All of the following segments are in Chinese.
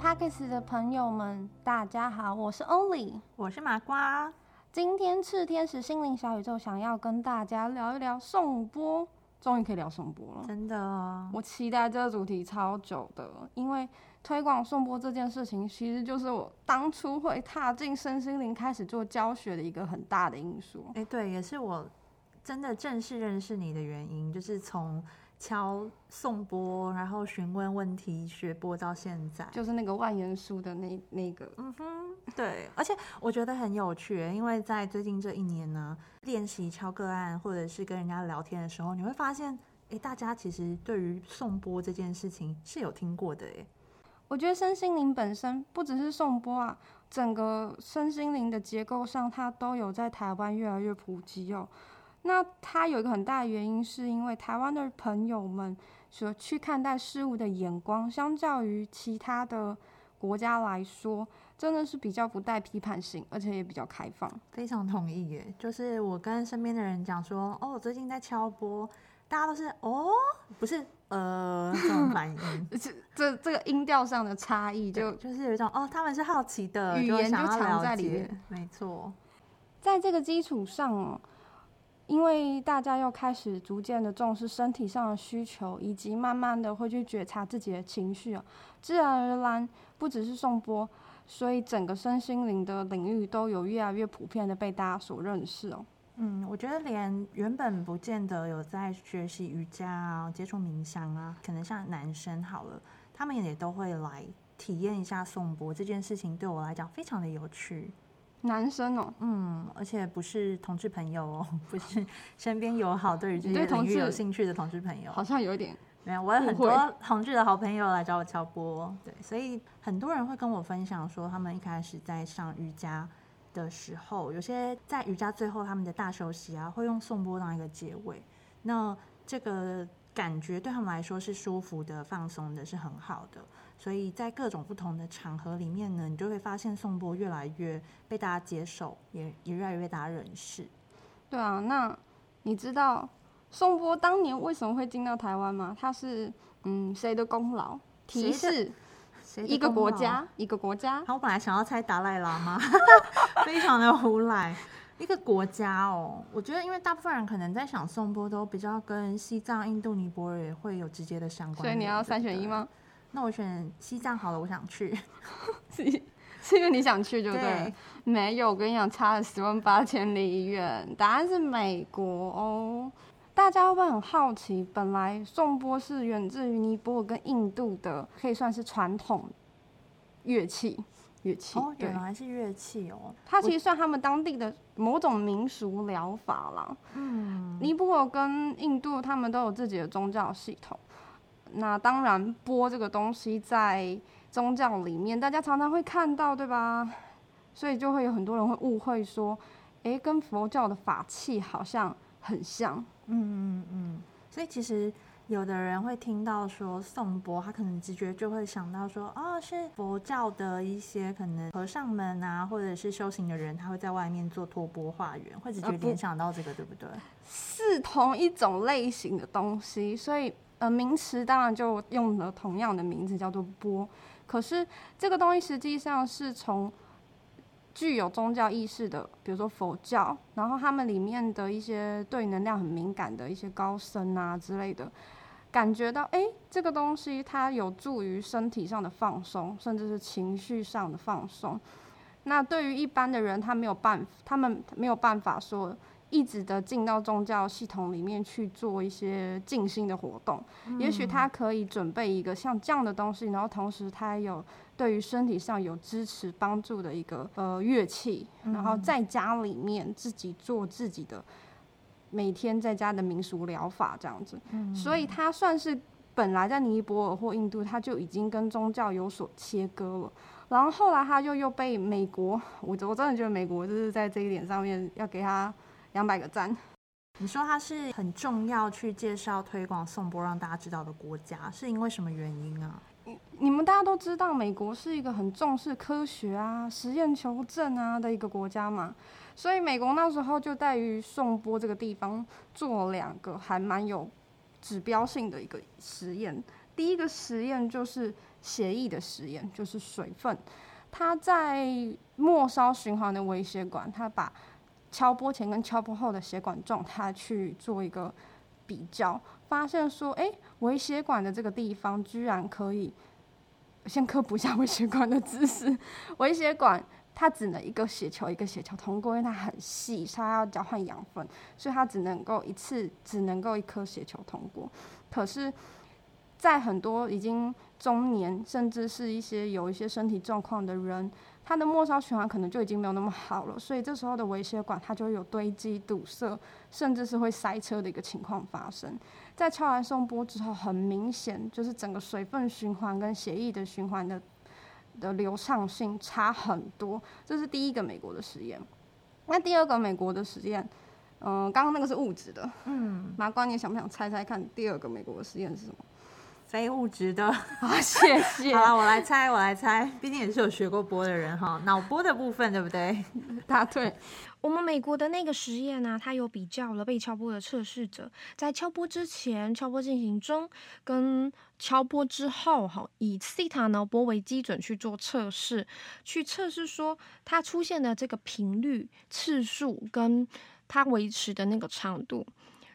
位 Parkes 的朋友们，大家好，我是 Only，，我是麻瓜。今天赤天使心灵小宇宙想要跟大家聊一聊颂钵，终于可以聊颂钵了，真的，我期待这个主题超久的，因为推广颂钵这件事情，其实就是我当初会踏进身心灵开始做教学的一个很大的因素。哎，对，也是我真的正式认识你的原因，就是从。敲颂钵，然后询问问题，学播到现在，就是那个万元书的那那个，嗯哼，对，而且我觉得很有趣，因为在最近这一年呢，练习敲个案或者是跟人家聊天的时候，你会发现，哎，大家其实对于颂钵这件事情是有听过的，哎，我觉得身心灵本身不只是颂钵啊，整个身心灵的结构上，它都有在台湾越来越普及哦。那它有一个很大的原因，是因为台湾的朋友们所去看待事物的眼光，相较于其他的国家来说，真的是比较不带批判性，而且也比较开放。非常同意耶，就是我跟身边的人讲说，哦，我最近在敲波，大家都是哦，不是呃这种反应，这这这个音调上的差异，就就是有一种哦，他们是好奇的，语言就藏在里面，没错，在这个基础上哦。因为大家又开始逐渐的重视身体上的需求，以及慢慢的会去觉察自己的情绪啊，自然而然不只是颂钵，所以整个身心灵的领域都有越来越普遍的被大家所认识哦。嗯，我觉得连原本不见得有在学习瑜伽啊、接触冥想啊，可能像男生好了，他们也都会来体验一下颂钵这件事情，对我来讲非常的有趣。男生哦，嗯，而且不是同志朋友哦，不是身边友好对于这些领域有兴趣的同志朋友，好像有一点没有。我有很多同志的好朋友来找我敲波，对，所以很多人会跟我分享说，他们一开始在上瑜伽的时候，有些在瑜伽最后他们的大休息啊，会用颂钵当一个结尾，那这个感觉对他们来说是舒服的、放松的，是很好的。所以在各种不同的场合里面呢，你就会发现颂钵越来越被大家接受，也也越来越大家认识。对啊，那你知道颂钵当年为什么会进到台湾吗？它是嗯谁的功劳？提示一个国家，一个国家。好，我本来想要猜达赖喇嘛，非常的胡来。一个国家哦，我觉得因为大部分人可能在想颂钵都比较跟西藏、印度、尼泊尔会有直接的相关。所以你要三选一吗？那我选西藏好了，我想去，是是因为你想去就对，没有，我跟你讲差了十万八千里远，答案是美国哦。大家会不会很好奇？本来颂钵是源自于尼泊尔跟印度的，可以算是传统乐器，乐器哦，原来是乐器哦。它其实算他们当地的某种民俗疗法啦。嗯，尼泊尔跟印度他们都有自己的宗教系统。那当然，钵这个东西在宗教里面，大家常常会看到，对吧？所以就会有很多人会误会说，诶，跟佛教的法器好像很像。嗯嗯嗯。所以其实有的人会听到说颂钵，他可能直觉就会想到说，哦，是佛教的一些可能和尚们啊，或者是修行的人，他会在外面做托钵化缘，会直觉联想到这个，对不对？是同一种类型的东西，所以。呃，名词当然就用了同样的名字，叫做波。可是这个东西实际上是从具有宗教意识的，比如说佛教，然后他们里面的一些对能量很敏感的一些高僧啊之类的，感觉到哎，这个东西它有助于身体上的放松，甚至是情绪上的放松。那对于一般的人，他没有办，他们没有办法说。一直的进到宗教系统里面去做一些静心的活动，也许他可以准备一个像这样的东西，然后同时他有对于身体上有支持帮助的一个呃乐器，然后在家里面自己做自己的每天在家的民俗疗法这样子，所以他算是本来在尼泊尔或印度他就已经跟宗教有所切割了，然后后来他就又被美国，我我真的觉得美国就是在这一点上面要给他。两百个赞。你说它是很重要去介绍推广颂钵让大家知道的国家，是因为什么原因啊？们大家都知道，美国是一个很重视科学啊、实验求证啊的一个国家嘛，所以美国那时候就在于颂钵这个地方做两个还蛮有指标性的一个实验。第一个实验就是血液的实验，就是水分。它在末梢循环的微血管，它把敲波前跟敲波后的血管状态去做一个比较，发现说，哎，微血管的这个地方居然可以。先科普一下微血管的知识，微血管它只能一个血球一个血球通过，因为它很细，它要交换养分，所以它只能够一次只能够一颗血球通过。可是，在很多已经中年，甚至是一些有一些身体状况的人。它的末梢循环可能就已经没有那么好了，所以这时候的微血管它就会有堆积、堵塞，甚至是会塞车的一个情况发生。在敲完送波之后，很明显就是整个水分循环跟血液的循环的的流畅性差很多。这是第一个美国的实验。那第二个美国的实验，嗯，刚刚那个是物质的，嗯，麻瓜，你想不想猜猜看第二个美国的实验是什么？非物质的啊，谢谢。好了，我来猜，我来猜，毕竟也是有学过波的人哈。脑波的部分对不对？答对。我们美国的那个实验呢，它有比较了被敲波的测试者在敲波之前、敲波进行中跟敲波之后，哈，以西塔脑波为基准去做测试，去测试说它出现的这个频率、次数跟它维持的那个长度。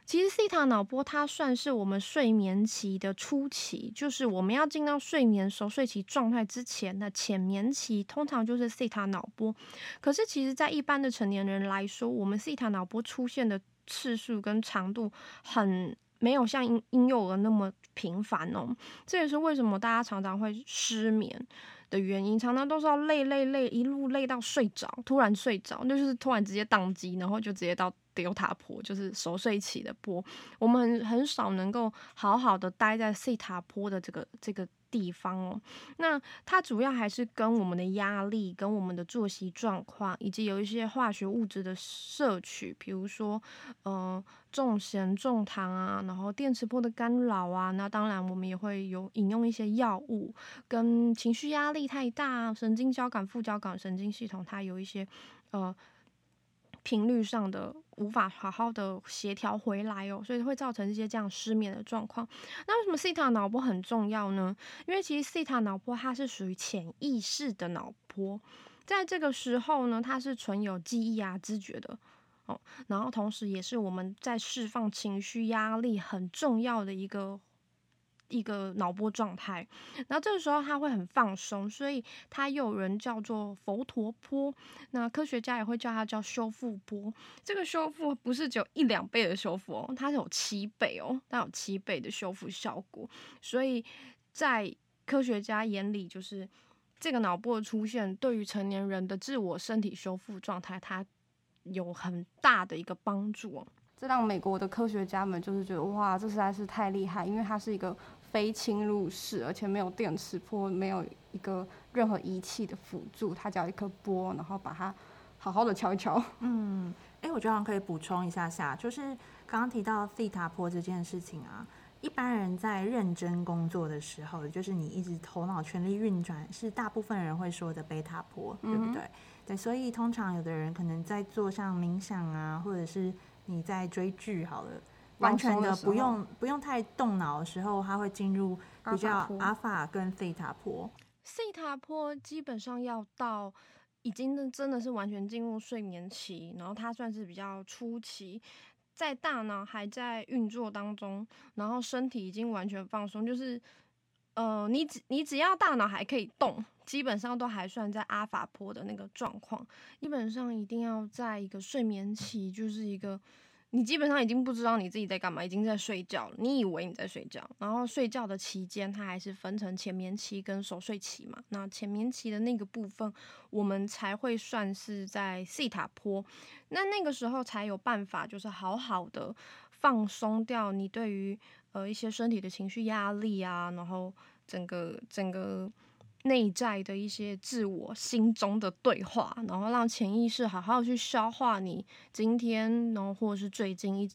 其实西塔脑波它算是我们睡眠期的初期，就是我们要进到睡眠熟睡期状态之前的浅眠期，通常就是西塔脑波。可是其实，在一般的成年人来说，我们西塔脑波出现的次数跟长度很没有像婴婴幼儿那么频繁哦。这也是为什么大家常常会失眠的原因，常常都是要累累累，一路累到睡着，突然睡着，那就是突然直接宕机，然后就直接到。丢塔坡就是熟睡期的波，我们很很少能够好好的待在西塔坡的这个这个地方哦。那它主要还是跟我们的压力、跟我们的作息状况，以及有一些化学物质的摄取，比如说呃重咸重糖啊，然后电磁波的干扰啊。那当然我们也会有引用一些药物，跟情绪压力太大、神经交感副交感神经系统它有一些呃。频率上的无法好好的协调回来哦，所以会造成一些这样失眠的状况。那为什么西塔脑波很重要呢？因为其实西塔脑波它是属于潜意识的脑波，在这个时候呢，它是存有记忆啊、知觉的哦，然后同时也是我们在释放情绪压力很重要的一个。一个脑波状态，然后这个时候它会很放松，所以它又有人叫做佛陀波，那科学家也会叫它叫修复波。这个修复不是只有一两倍的修复哦，它是有七倍哦，它有七倍的修复效果。所以在科学家眼里，就是这个脑波的出现，对于成年人的自我身体修复状态，它有很大的一个帮助。这让美国的科学家们就是觉得哇，这实在是太厉害，因为它是一个非侵入式，而且没有电磁波，没有一个任何仪器的辅助，它只要一颗波，然后把它好好的敲一敲。嗯，哎，我觉得可以补充一下下，就是刚刚提到西塔波这件事情啊，一般人在认真工作的时候，就是你一直头脑全力运转，是大部分人会说的贝塔波，对不对？对，所以通常有的人可能在做像冥想啊，或者是你在追剧好了，完全的不用不用太动脑的时候，它会进入比较阿法跟西塔坡。西塔坡基本上要到已经真的是完全进入睡眠期，然后它算是比较初期，在大脑还在运作当中，然后身体已经完全放松，就是呃，你只你只要大脑还可以动。基本上都还算在阿法波的那个状况，基本上一定要在一个睡眠期，就是一个你基本上已经不知道你自己在干嘛，已经在睡觉了，你以为你在睡觉，然后睡觉的期间，它还是分成浅眠期跟熟睡期嘛。那浅眠期的那个部分，我们才会算是在西塔坡，那那个时候才有办法，就是好好的放松掉你对于呃一些身体的情绪压力啊，然后整个整个。内在的一些自我心中的对话，然后让潜意识好好去消化你今天，然后或是最近一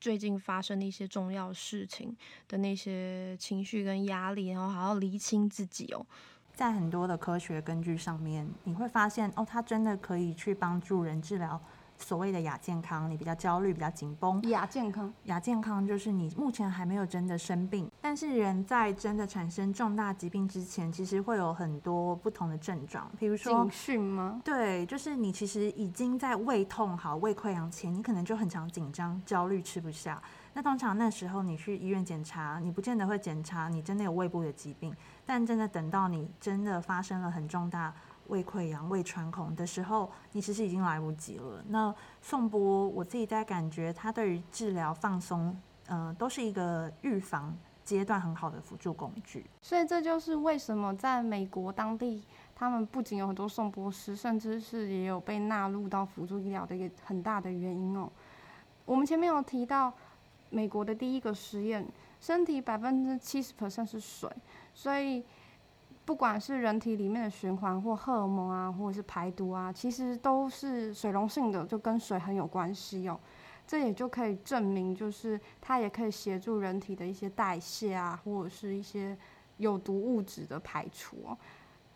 最近发生的一些重要事情的那些情绪跟压力，然后好好厘清自己哦。在很多的科学根据上面，你会发现哦，它真的可以去帮助人治疗所谓的亚健康，你比较焦虑、比较紧绷。亚健康，亚健康就是你目前还没有真的生病，但是人在真的产生重大疾病之前，其实会有很多不同的症状，比如说警讯吗？对，就是你其实已经在胃痛好、胃溃疡前，你可能就很常紧张、焦虑、吃不下。那通常那时候你去医院检查，你不见得会检查你真的有胃部的疾病，但真的等到你真的发生了很重大胃溃疡、胃穿孔的时候，你其实已经来不及了。那颂钵，我自己在感觉它对于治疗放松，呃，都是一个预防阶段很好的辅助工具。所以这就是为什么在美国当地，他们不仅有很多颂钵师，甚至是也有被纳入到辅助医疗的一个很大的原因哦。我们前面有提到。美国的第一个实验，身体百分之七十 percent 是水，所以不管是人体里面的循环或荷尔蒙啊，或者是排毒啊，其实都是水溶性的，就跟水很有关系哦。这也就可以证明，就是它也可以协助人体的一些代谢啊，或者是一些有毒物质的排除哦。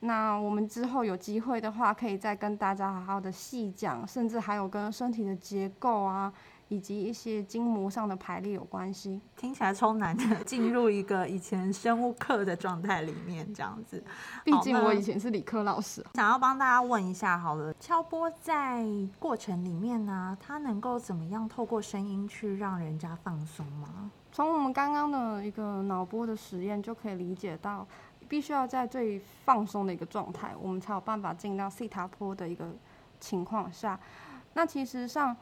那我们之后有机会的话，可以再跟大家好好的细讲，甚至还有跟身体的结构啊。以及一些筋膜上的排列有关系，听起来超难的，进入一个以前生物课的状态里面，这样子。毕竟我以前是理科老师。想要帮大家问一下，好了，敲波在过程里面呢，它能够怎么样透过声音去让人家放松吗？从我们刚刚的一个脑波的实验就可以理解到，必须要在最放松的一个状态，我们才有办法进到西塔波的一个情况下。那其实上。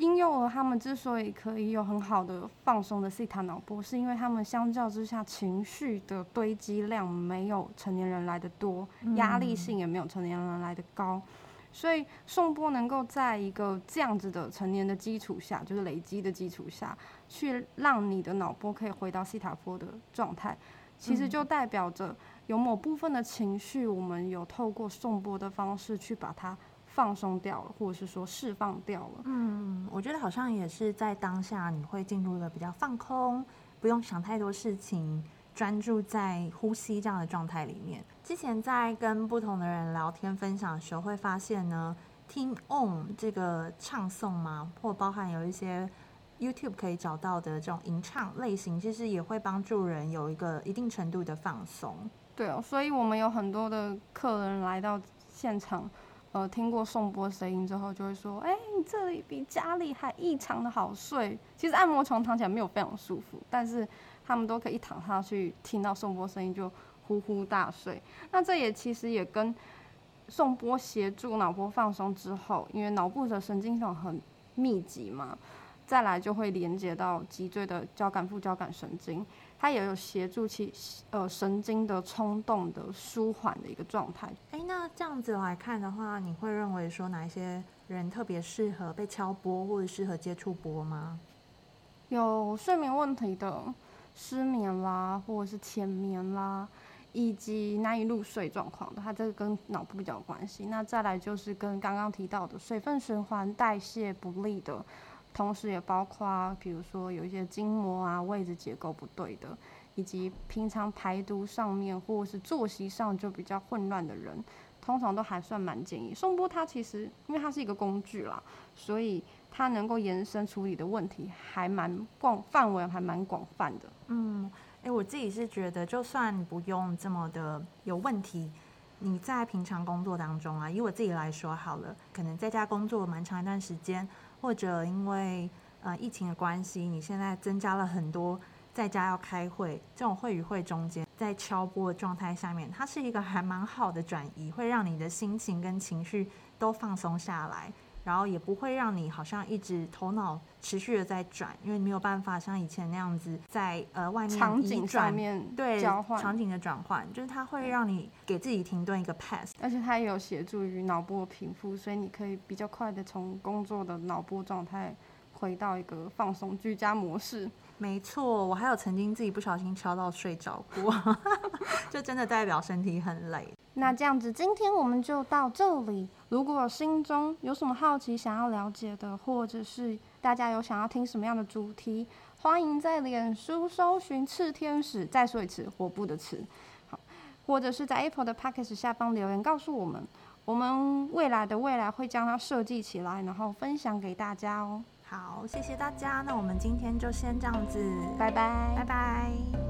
婴幼儿他们之所以可以有很好的放松的西塔脑波，是因为他们相较之下情绪的堆积量没有成年人来的多，压力性也没有成年人来的高，所以颂波能够在一个这样子的成年的基础下，就是累积的基础下去让你的脑波可以回到西塔波的状态，其实就代表着有某部分的情绪，我们有透过颂波的方式去把它。放松掉了，或者是说释放掉了。嗯，我觉得好像也是在当下，你会进入了比较放空，不用想太多事情，专注在呼吸这样的状态里面。之前在跟不同的人聊天分享的时候，会发现呢，听 on 这个唱诵嘛，或包含有一些 YouTube 可以找到的这种吟唱类型，其实也会帮助人有一个一定程度的放松。对哦，所以我们有很多的客人来到现场。呃，听过颂钵声音之后，就会说：“哎，你这里比家里还异常的好睡。”其实按摩床躺起来没有非常舒服，但是他们都可以一躺下去，听到颂钵声音就呼呼大睡。那这也其实也跟颂钵协助脑波放松之后，因为脑部的神经系统很密集嘛，再来就会连接到脊椎的交感副交感神经。它也有协助其呃神经的冲动的舒缓的一个状态。哎，那这样子来看的话，你会认为说哪一些人特别适合被敲波，或者适合接触波吗？有睡眠问题的，失眠啦，或者是浅眠啦，以及难以入睡状况的，它这个跟脑部比较有关系。那再来就是跟刚刚提到的水分循环代谢不利的。同时也包括，比如说有一些筋膜啊位置结构不对的，以及平常排毒上面或是作息上就比较混乱的人，通常都还算蛮建议。颂钵它其实因为它是一个工具啦，所以它能够延伸处理的问题还蛮广，范围还蛮广泛的。嗯，诶，我自己是觉得，就算不用这么的有问题，你在平常工作当中啊，以我自己来说好了，可能在家工作蛮长一段时间。或者因为呃疫情的关系，你现在增加了很多在家要开会这种会与会中间在敲波的状态下面，它是一个还蛮好的转移，会让你的心情跟情绪都放松下来，然后也不会让你好像一直头脑持续的在转，因为你没有办法像以前那样子在呃外面场景上面对交换场景的转换，就是它会让你给自己停顿一个 pass，而且它也有协助于脑波平复，所以你可以比较快的从工作的脑波状态回到一个放松居家模式。没错，我还有曾经自己不小心敲到睡着过，就真的代表身体很累。那这样子，今天我们就到这里。如果心中有什么好奇想要了解的，或者是大家有想要听什么样的主题，欢迎在脸书搜寻“赤天使”，再说一次“火部”的“赤”，好，或者是在 Apple 的 p a c k a g e 下方留言告诉我们。我们未来的未来会将它设计起来，然后分享给大家哦。好，谢谢大家。那我们今天就先这样子，拜拜，拜拜。